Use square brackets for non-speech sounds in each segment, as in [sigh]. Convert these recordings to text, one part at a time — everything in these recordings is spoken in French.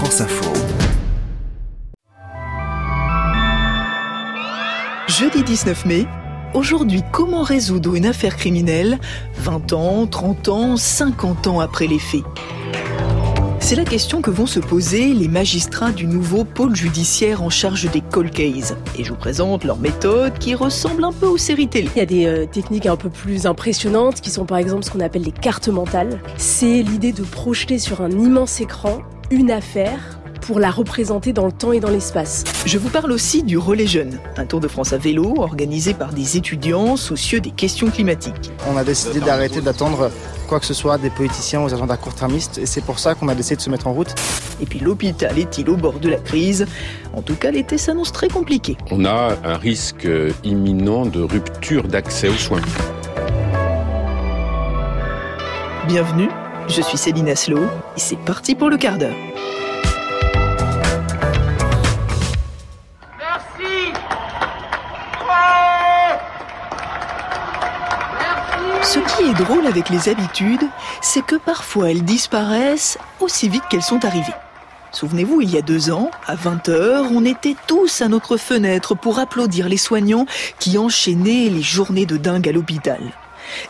France Info. Jeudi 19 mai, aujourd'hui, comment résoudre une affaire criminelle 20 ans, 30 ans, 50 ans après les faits? C'est la question que vont se poser les magistrats du nouveau pôle judiciaire en charge des cold cases. Et je vous présente leur méthode qui ressemble un peu aux séries télé. Il y a des euh, techniques un peu plus impressionnantes qui sont par exemple ce qu'on appelle les cartes mentales. C'est l'idée de projeter sur un immense écran une affaire pour la représenter dans le temps et dans l'espace. Je vous parle aussi du Relais Jeune, un Tour de France à vélo organisé par des étudiants soucieux des questions climatiques. On a décidé d'arrêter d'attendre quoi que ce soit des politiciens aux agendas court-termistes et c'est pour ça qu'on a décidé de se mettre en route. Et puis l'hôpital est-il au bord de la crise? En tout cas, l'été s'annonce très compliqué. On a un risque imminent de rupture d'accès aux soins. Bienvenue, je suis Céline Aslo et c'est parti pour le quart d'heure. Ce qui est drôle avec les habitudes, c'est que parfois elles disparaissent aussi vite qu'elles sont arrivées. Souvenez-vous, il y a deux ans, à 20h, on était tous à notre fenêtre pour applaudir les soignants qui enchaînaient les journées de dingue à l'hôpital.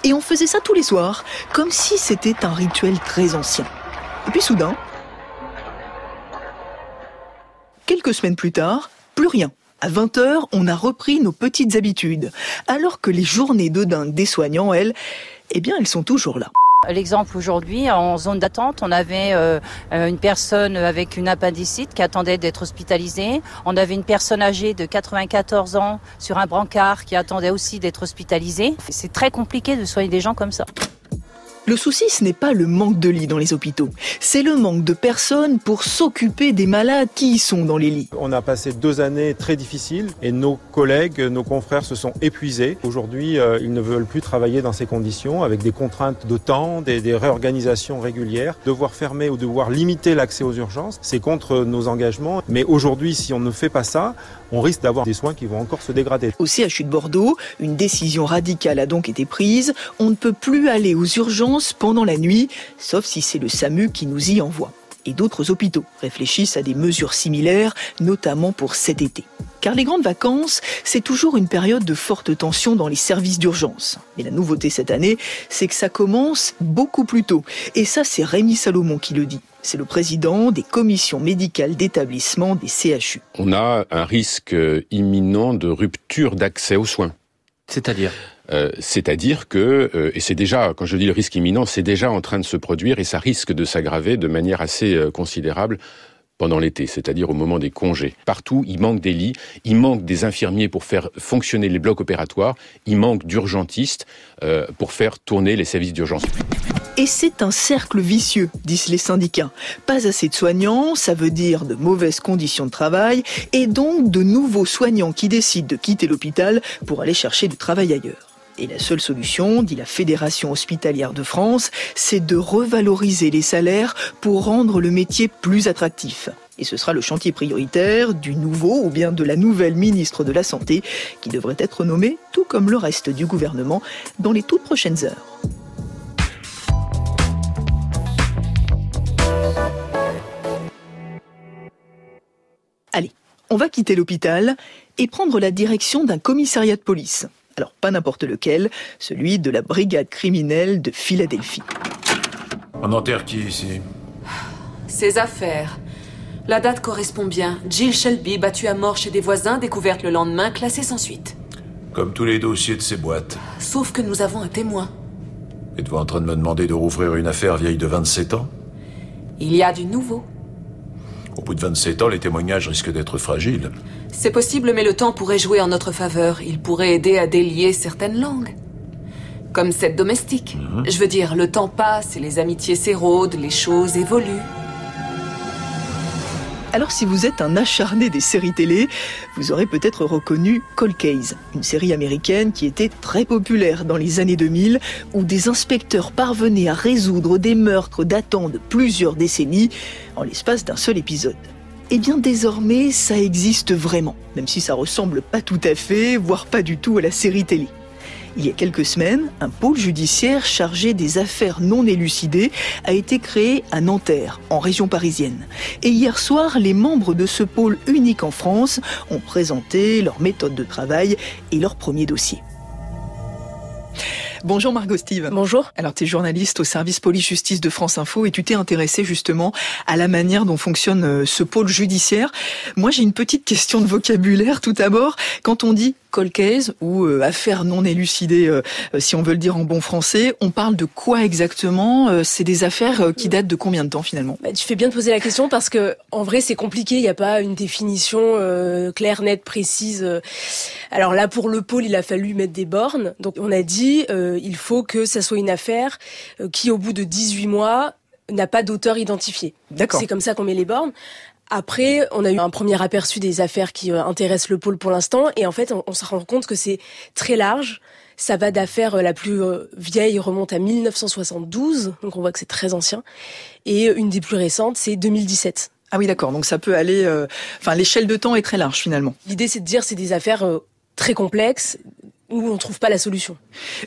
Et on faisait ça tous les soirs, comme si c'était un rituel très ancien. Et puis soudain, quelques semaines plus tard, plus rien. À 20h, on a repris nos petites habitudes, alors que les journées de dingue des soignants, elles, eh bien, elles sont toujours là. L'exemple aujourd'hui, en zone d'attente, on avait euh, une personne avec une appendicite qui attendait d'être hospitalisée. On avait une personne âgée de 94 ans sur un brancard qui attendait aussi d'être hospitalisée. C'est très compliqué de soigner des gens comme ça. Le souci, ce n'est pas le manque de lits dans les hôpitaux, c'est le manque de personnes pour s'occuper des malades qui y sont dans les lits. On a passé deux années très difficiles et nos collègues, nos confrères se sont épuisés. Aujourd'hui, euh, ils ne veulent plus travailler dans ces conditions avec des contraintes de temps, des, des réorganisations régulières. Devoir fermer ou devoir limiter l'accès aux urgences, c'est contre nos engagements. Mais aujourd'hui, si on ne fait pas ça, on risque d'avoir des soins qui vont encore se dégrader. Au CHU de Bordeaux, une décision radicale a donc été prise. On ne peut plus aller aux urgences pendant la nuit, sauf si c'est le SAMU qui nous y envoie. Et d'autres hôpitaux réfléchissent à des mesures similaires, notamment pour cet été. Car les grandes vacances, c'est toujours une période de forte tension dans les services d'urgence. Mais la nouveauté cette année, c'est que ça commence beaucoup plus tôt. Et ça, c'est Rémi Salomon qui le dit. C'est le président des commissions médicales d'établissement des CHU. On a un risque imminent de rupture d'accès aux soins. C'est-à-dire? Euh, c'est-à-dire que, euh, et c'est déjà, quand je dis le risque imminent, c'est déjà en train de se produire et ça risque de s'aggraver de manière assez euh, considérable pendant l'été, c'est-à-dire au moment des congés. Partout, il manque des lits, il manque des infirmiers pour faire fonctionner les blocs opératoires, il manque d'urgentistes pour faire tourner les services d'urgence. Et c'est un cercle vicieux, disent les syndicats. Pas assez de soignants, ça veut dire de mauvaises conditions de travail, et donc de nouveaux soignants qui décident de quitter l'hôpital pour aller chercher du travail ailleurs. Et la seule solution, dit la Fédération hospitalière de France, c'est de revaloriser les salaires pour rendre le métier plus attractif. Et ce sera le chantier prioritaire du nouveau ou bien de la nouvelle ministre de la Santé qui devrait être nommée, tout comme le reste du gouvernement, dans les toutes prochaines heures. Allez, on va quitter l'hôpital et prendre la direction d'un commissariat de police. Alors pas n'importe lequel, celui de la brigade criminelle de Philadelphie. On enterre qui ici Ses affaires. La date correspond bien. Jill Shelby, battue à mort chez des voisins, découverte le lendemain, classée sans suite. Comme tous les dossiers de ces boîtes. Sauf que nous avons un témoin. Êtes-vous en train de me demander de rouvrir une affaire vieille de 27 ans? Il y a du nouveau. Au bout de 27 ans, les témoignages risquent d'être fragiles. C'est possible, mais le temps pourrait jouer en notre faveur. Il pourrait aider à délier certaines langues. Comme cette domestique. Je veux dire, le temps passe et les amitiés s'érodent, les choses évoluent. Alors si vous êtes un acharné des séries télé, vous aurez peut-être reconnu Cold Case, une série américaine qui était très populaire dans les années 2000, où des inspecteurs parvenaient à résoudre des meurtres datant de plusieurs décennies en l'espace d'un seul épisode. Eh bien désormais, ça existe vraiment, même si ça ressemble pas tout à fait, voire pas du tout à la série télé. Il y a quelques semaines, un pôle judiciaire chargé des affaires non élucidées a été créé à Nanterre, en région parisienne. Et hier soir, les membres de ce pôle unique en France ont présenté leur méthode de travail et leur premier dossier. Bonjour Margot Steve. Bonjour. Alors tu es journaliste au service police-justice de France Info et tu t'es intéressé justement à la manière dont fonctionne euh, ce pôle judiciaire. Moi j'ai une petite question de vocabulaire tout d'abord. Quand on dit cold case ou euh, affaire non élucidée, euh, si on veut le dire en bon français, on parle de quoi exactement C'est des affaires qui datent de combien de temps finalement? Bah, Tu fais bien de poser la question parce que en vrai c'est compliqué, il n'y a pas une définition claire, nette, précise. Alors là pour le pôle il a fallu mettre des bornes. Donc on a dit euh, il faut que ça soit une affaire euh, qui, au bout de 18 mois, n'a pas d'auteur identifié. C'est comme ça qu'on met les bornes. Après, on a eu un premier aperçu des affaires qui euh, intéressent le pôle pour l'instant, et en fait, on, se rend compte que c'est très large. Ça va d'affaires la plus vieille remonte à 1972, donc on voit que c'est très ancien, et une des plus récentes, c'est 2017. Ah oui, d'accord. Donc ça peut aller. Enfin, l'échelle de temps est très large finalement. L'idée, c'est de dire c'est des affaires très complexes, où on ne trouve pas la solution.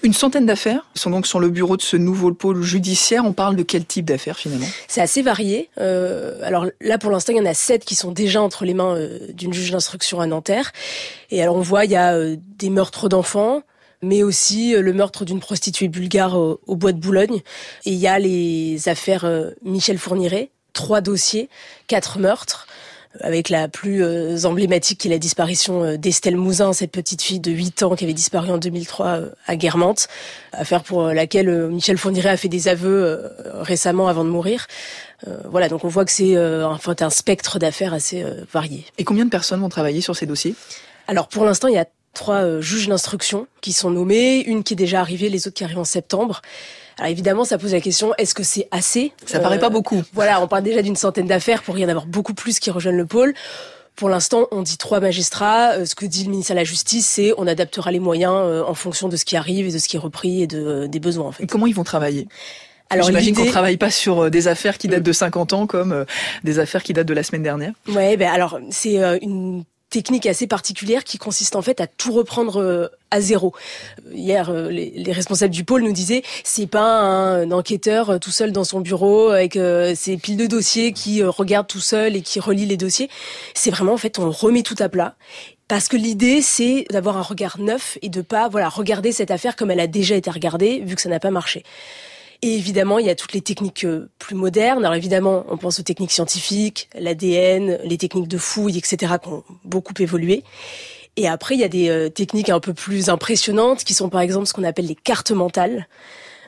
Une centaine d'affaires sont donc sur le bureau de ce nouveau pôle judiciaire. On parle de quel type d'affaires finalement? C'est assez varié. Euh, alors là, pour l'instant, il y en a sept qui sont déjà entre les mains euh, d'une juge d'instruction à Nanterre. Et alors on voit, il y a euh, des meurtres d'enfants, mais aussi le meurtre d'une prostituée bulgare au, au, bois de Boulogne. Et il y a les affaires Michel Fourniret, trois dossiers, quatre meurtres avec la plus euh, emblématique qui est la disparition euh, d'Estelle Mouzin, cette petite fille de 8 ans qui avait disparu en 2003 euh, à Guermantes, affaire pour laquelle Michel Fourniret a fait des aveux récemment avant de mourir. Voilà, donc on voit que c'est enfin, un spectre d'affaires assez varié. Et combien de personnes vont travailler sur ces dossiers? Alors pour l'instant, il y a trois juges d'instruction qui sont nommés, une qui est déjà arrivée, les autres qui arrivent en septembre. Alors évidemment, ça pose la question est-ce que c'est assez? Ça paraît pas euh, beaucoup. Voilà, on parle déjà d'une centaine d'affaires pour y en avoir beaucoup plus qui rejoignent le pôle. Pour l'instant, on dit trois magistrats. Euh, ce que dit le ministère de la Justice, c'est on adaptera les moyens euh, en fonction de ce qui arrive et de ce qui est repris et de, des besoins. En fait. comment ils vont travailler? Alors, J'imagine qu'on travaille pas sur des affaires qui datent de 50 ans comme des affaires qui datent de la semaine dernière. Ouais, ben alors c'est une technique assez particulière qui consiste en fait à tout reprendre euh, à zéro. Hier, euh, les, responsables du pôle nous disaient c'est pas un enquêteur euh, tout seul dans son bureau avec ses piles de dossiers qui regarde tout seul et qui relit les dossiers. C'est vraiment en fait on remet tout à plat parce que l'idée, c'est d'avoir un regard neuf et de pas, voilà, regarder cette affaire comme elle a déjà été regardée, vu que ça n'a pas marché. Et évidemment, il y a toutes les techniques euh, plus modernes. Alors évidemment, on pense aux techniques scientifiques, l'ADN, les techniques de fouille, etc., qui ont beaucoup évolué. Et après, il y a des euh, techniques un peu plus impressionnantes, qui sont par exemple ce qu'on appelle les cartes mentales.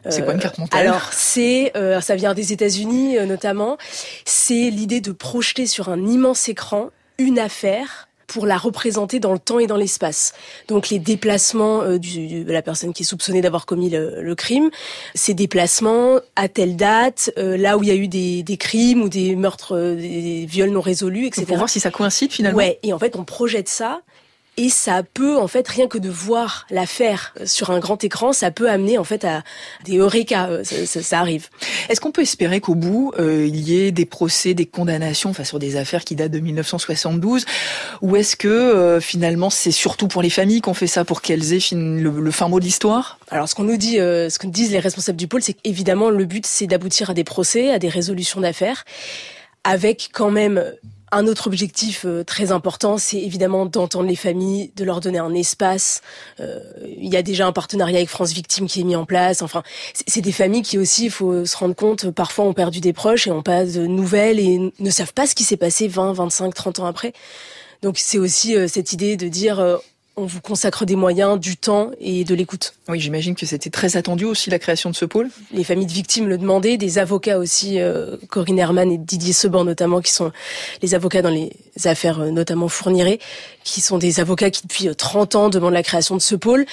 C'est quoi une carte mentale? Alors c'est, euh, ça vient des États-Unis notamment. C'est l'idée de projeter sur un immense écran une affaire pour la représenter dans le temps et dans l'espace. Donc les déplacements euh, du, de la personne qui est soupçonnée d'avoir commis le, crime, ces déplacements à telle date, euh, là où il y a eu des, des crimes ou des meurtres, euh, des viols non résolus, etc. Pour voir si ça coïncide finalement. Ouais, et en fait on projette ça et ça peut, en fait, rien que de voir l'affaire sur un grand écran, ça peut amener, en fait, à des eureka. Euh, ça, ça, arrive. Est-ce qu'on peut espérer qu'au bout, euh, il y ait des procès, des condamnations, enfin, sur des affaires qui datent de 1972 Ou est-ce que, euh, finalement, c'est surtout pour les familles qu'on fait ça, pour qu'elles aient le, le, fin mot de l'histoire? Alors, ce qu'on nous dit, ce que disent les responsables du pôle, c'est qu'évidemment, le but, c'est d'aboutir à des procès, à des résolutions d'affaires, avec quand même un autre objectif euh, très important, c'est évidemment d'entendre les familles, de leur donner un espace. Euh, il y a déjà un partenariat avec France Victimes qui est mis en place. Enfin, c'est des familles qui aussi, il faut se rendre compte, parfois ont perdu des proches et ont pas de nouvelles et ne savent pas ce qui s'est passé 20, 25, 30 ans après. Donc c'est aussi euh, cette idée de dire on vous consacre des moyens, du temps et de l'écoute. Oui, j'imagine que c'était très attendu aussi la création de ce pôle. Les familles de victimes le demandaient, des avocats aussi, euh, Corinne Herman et Didier Seban notamment, qui sont les avocats dans les affaires euh, notamment fournirées, qui sont des avocats qui depuis 30 euh, ans demandent la création de ce pôle,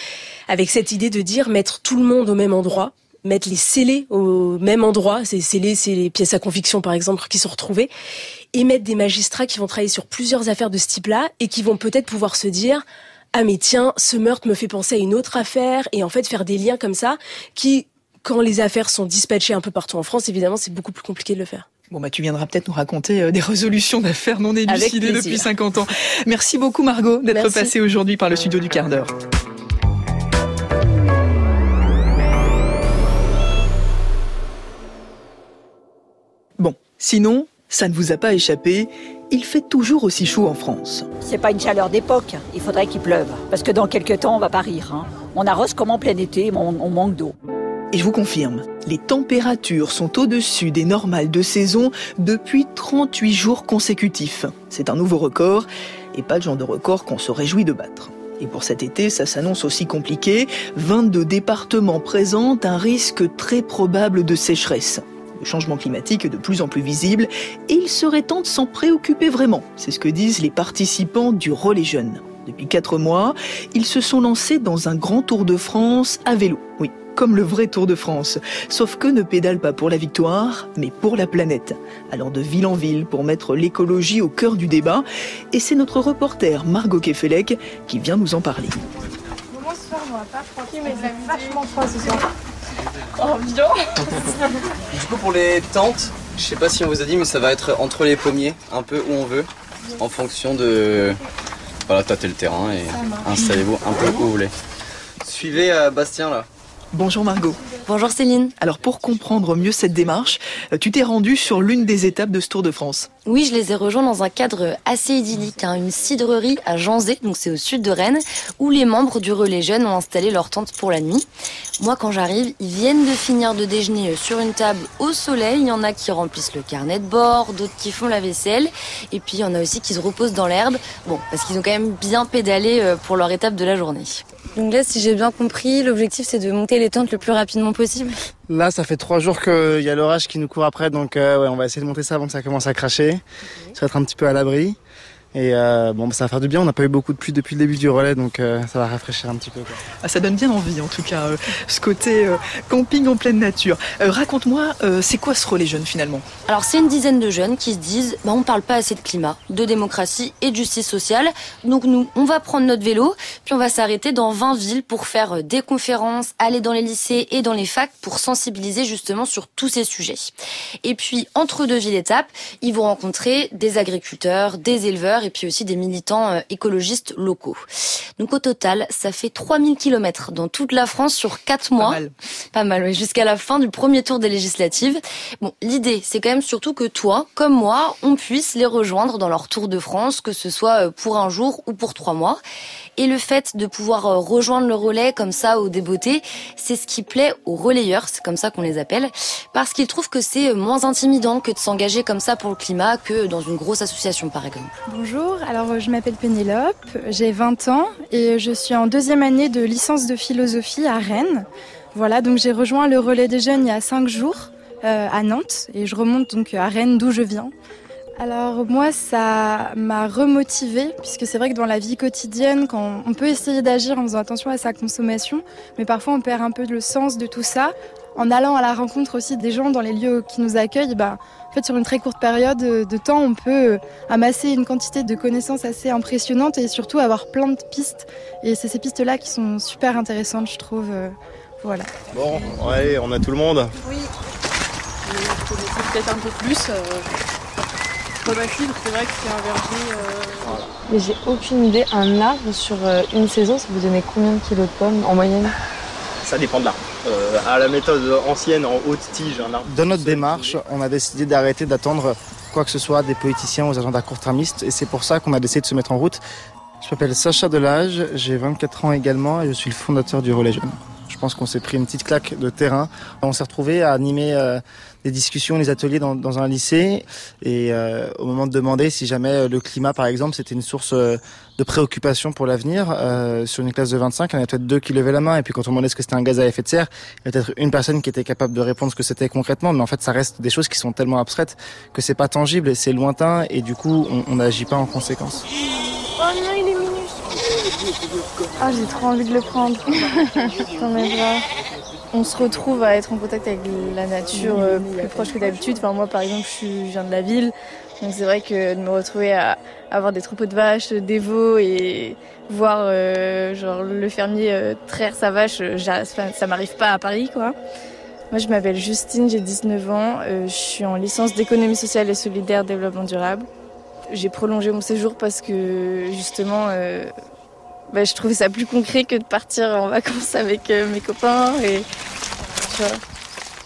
avec cette idée de dire mettre tout le monde au même endroit, mettre les scellés au même endroit, ces scellés, c'est les pièces à conviction par exemple qui sont retrouvées, et mettre des magistrats qui vont travailler sur plusieurs affaires de ce type-là et qui vont peut-être pouvoir se dire ah mais tiens, ce meurtre me fait penser à une autre affaire, et en fait faire des liens comme ça, qui, quand les affaires sont dispatchées un peu partout en France, évidemment, c'est beaucoup plus compliqué de le faire. Bon, bah, tu viendras peut-être nous raconter euh, des résolutions d'affaires non élucidées depuis 50 ans. Merci beaucoup, Margot, d'être passée aujourd'hui par le studio du quart d'heure. Bon, sinon, ça ne vous a pas échappé, il fait toujours aussi chaud en France. C'est pas une chaleur d'époque, il faudrait qu'il pleuve. Parce que dans quelques temps, on va pas rire. Hein. On arrose comme en plein été, mais on, manque d'eau. Et je vous confirme, les températures sont au-dessus des normales de saison depuis 38 jours consécutifs. C'est un nouveau record, et pas le genre de record qu'on se réjouit de battre. Et pour cet été, ça s'annonce aussi compliqué. 22 départements présentent un risque très probable de sécheresse. Le changement climatique est de plus en plus visible et il serait temps de s'en préoccuper vraiment. C'est ce que disent les participants du Relais Jeunes. Depuis quatre mois, ils se sont lancés dans un grand tour de France à vélo. Oui, comme le vrai Tour de France. Sauf que ne pédale pas pour la victoire, mais pour la planète. Allant de ville en ville pour mettre l'écologie au cœur du débat. Et c'est notre reporter Margot Kefelec qui vient nous en parler. Comment ce soir, on va pas tranquille, mais il vachement froid ce soir. Oh, bien Du coup, pour les tentes, je sais pas si on vous a dit, mais ça va être entre les pommiers, un peu où on veut, en fonction de. Voilà, tâter le terrain et installez-vous un peu où vous voulez. Suivez euh, Bastien là. Bonjour Margot. Bonjour Céline. Alors pour comprendre mieux cette démarche, euh, tu t'es rendue sur l'une des étapes de ce Tour de France. Oui, je les ai rejoints dans un cadre assez idyllique, hein, une cidrerie à Janzé, donc c'est au sud de Rennes, où les membres du relais jeunes ont installé leur tente pour la nuit. Moi, quand j'arrive, ils viennent de finir de déjeuner sur une table au soleil. Il y en a qui remplissent le carnet de bord, d'autres qui font la vaisselle, et puis il y en a aussi qui se reposent dans l'herbe. Bon, parce qu'ils ont quand même bien pédalé euh, pour leur étape de la journée. Donc là, si j'ai bien compris, l'objectif c'est de monter les tentes le plus rapidement possible. Là, ça fait trois jours qu'il y a l'orage qui nous court après, donc euh, ouais, on va essayer de monter ça avant que ça commence à cracher. Ça va être un petit peu à l'abri. Et euh, bon, ça va faire du bien. On n'a pas eu beaucoup de pluie depuis le début du relais, donc euh, ça va rafraîchir un petit peu. Ah, ça donne bien envie, en tout cas, euh, ce côté camping en pleine nature. Raconte-moi, c'est quoi ce relais jeune finalement? Alors, c'est une dizaine de jeunes qui se disent bah, on parle pas assez de climat, de démocratie et de justice sociale. Donc, nous, on va prendre notre vélo, puis on va s'arrêter dans 20 villes pour faire des conférences, aller dans les lycées et dans les facs pour sensibiliser justement sur tous ces sujets. Et puis, entre deux villes étapes, ils vont rencontrer des agriculteurs, des éleveurs et puis aussi des militants euh, écologistes locaux. Donc au total, ça fait 3000 kilomètres dans toute la France sur 4 mois. Pas mal. Pas mal, oui, jusqu'à la fin du premier tour des législatives. Bon, l'idée, c'est quand même surtout que toi, comme moi, on puisse les rejoindre dans leur tour de France, que ce soit euh, pour un jour ou pour trois mois. Et le fait de pouvoir euh, rejoindre le relais comme ça au débeauté, c'est ce qui plaît aux relayeurs, c'est comme ça qu'on les appelle, parce qu'ils trouvent que c'est moins intimidant que de s'engager comme ça pour le climat que dans une grosse association par exemple. Bonjour, alors je m'appelle Pénélope, j'ai 20 ans et je suis en deuxième année de licence de philosophie à Rennes. Voilà, donc j'ai rejoint le relais des jeunes il y a 5 jours euh, à Nantes et je remonte donc à Rennes d'où je viens. Alors moi, ça m'a remotivée, puisque c'est vrai que dans la vie quotidienne, quand on peut essayer d'agir en faisant attention à sa consommation, mais parfois on perd un peu le sens de tout ça. En allant à la rencontre aussi des gens dans les lieux qui nous accueillent, bah, en fait, sur une très courte période de temps, on peut amasser une quantité de connaissances assez impressionnante et surtout avoir plein de pistes. Et c'est ces pistes-là qui sont super intéressantes, je trouve. Euh, voilà. Bon, allez, on a tout le monde. Oui. peut-être un peu plus. Euh c'est vrai que c'est un verger. Euh, Mais j'ai aucune idée. Un arbre sur euh, une saison, ça vous donnait combien de kilos de pommes en moyenne? Ça dépend de l'arbre. Euh, à la méthode ancienne, en haute tige. Dans notre démarche, on a décidé d'arrêter d'attendre quoi que ce soit des politiciens aux agendas court-termistes et c'est pour ça qu'on a décidé de se mettre en route. Je m'appelle Sacha Delage, j'ai 24 ans également et je suis le fondateur du Relais Jeune. Je pense qu'on s'est pris une petite claque de terrain. On s'est retrouvé à animer des discussions, des ateliers dans, dans un lycée. Et euh, au moment de demander si jamais euh, le climat, par exemple, c'était une source euh, de préoccupation pour l'avenir, euh, sur une classe de 25, il y en avait peut-être deux qui levaient la main. Et puis quand on demandait ce que c'était un gaz à effet de serre, il y avait peut-être une personne qui était capable de répondre ce que c'était concrètement. Mais en fait, ça reste des choses qui sont tellement abstraites que c'est pas tangible, c'est lointain. Et du coup, on n'agit pas en conséquence. Oh non, il est minuscule. Ah, j'ai trop envie de le prendre dans mes bras on se retrouve à être en contact avec la nature euh, plus proche que d'habitude. Enfin, moi, par exemple, je, viens de la ville, donc c'est vrai que de me retrouver à avoir des troupeaux de vaches, des veaux et voir euh, genre le fermier euh, traire sa vache, ça m'arrive pas à Paris, quoi. Moi, je m'appelle Justine, j'ai 19 ans, je suis en licence d'économie sociale et solidaire développement durable. J'ai prolongé mon séjour parce que justement, bah, je trouvais ça plus concret que de partir en vacances avec mes copains et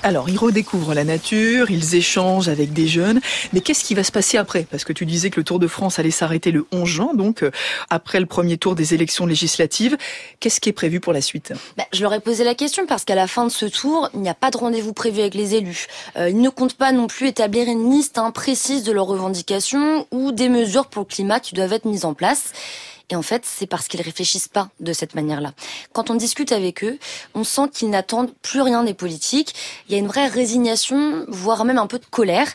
Alors, ils redécouvrent la nature, ils échangent avec des jeunes, mais qu'est-ce qui va se passer après? Parce que tu disais que le Tour de France allait s'arrêter le 11 juin, donc euh, après le premier tour des élections législatives. Qu'est-ce qui est prévu pour la suite? Bah, Je leur ai posé la question parce qu'à la fin de ce tour, il n'y a pas de rendez-vous prévu avec les élus. Euh, ils ne comptent pas non plus établir une liste hein, précise de leurs revendications ou des mesures pour le climat qui doivent être mises en place. Et en fait, c'est parce qu'ils réfléchissent pas de cette manière-là. Quand on discute avec eux, on sent qu'ils n'attendent plus rien des politiques. Il y a une vraie résignation, voire même un peu de colère.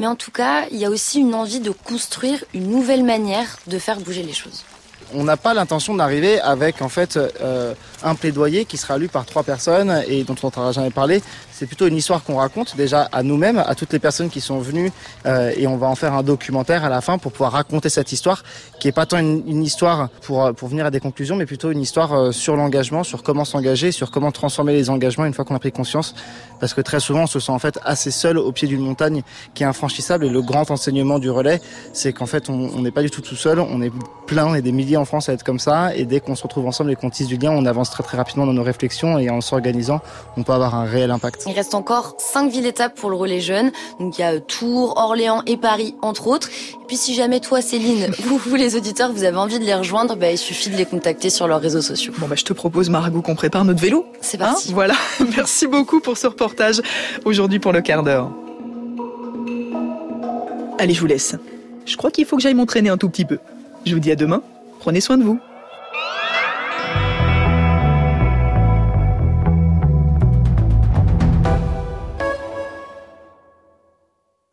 Mais en tout cas, il y a aussi une envie de construire une nouvelle manière de faire bouger les choses on n'a pas l'intention d'arriver avec en fait euh, un plaidoyer qui sera lu par trois personnes et dont on n'entendra jamais parler. C'est plutôt une histoire qu'on raconte déjà à nous-mêmes, à toutes les personnes qui sont venues, euh, et on va en faire un documentaire à la fin pour pouvoir raconter cette histoire, qui est pas tant une, histoire pour pour venir à des conclusions, mais plutôt une histoire euh, sur l'engagement, sur comment s'engager, sur comment transformer les engagements une fois qu'on a pris conscience, parce que très souvent on se sent en fait assez seul au pied d'une montagne qui est infranchissable, et le grand enseignement du relais, c'est qu'en fait on n'est pas du tout tout seul, on est plein, est des milliers en France à être comme ça, et dès qu'on se retrouve ensemble et qu'on tisse du lien, on avance très très rapidement dans nos réflexions, et en s'organisant, on peut avoir un réel impact. Il reste encore cinq villes-étapes pour le relais jeune. Donc il y a Tours, Orléans et Paris, entre autres. Et puis si jamais toi, Céline, [laughs] vous, vous les auditeurs, vous avez envie de les rejoindre, bah, il suffit de les contacter sur leurs réseaux sociaux. Bon bah je te propose, Margot, qu'on prépare notre vélo. C'est parti. Hein voilà. [laughs] Merci beaucoup pour ce reportage aujourd'hui pour le quart d'heure. Allez, je vous laisse. Je crois qu'il faut que j'aille m'entraîner un tout petit peu. Je vous dis à demain. Prenez soin de vous.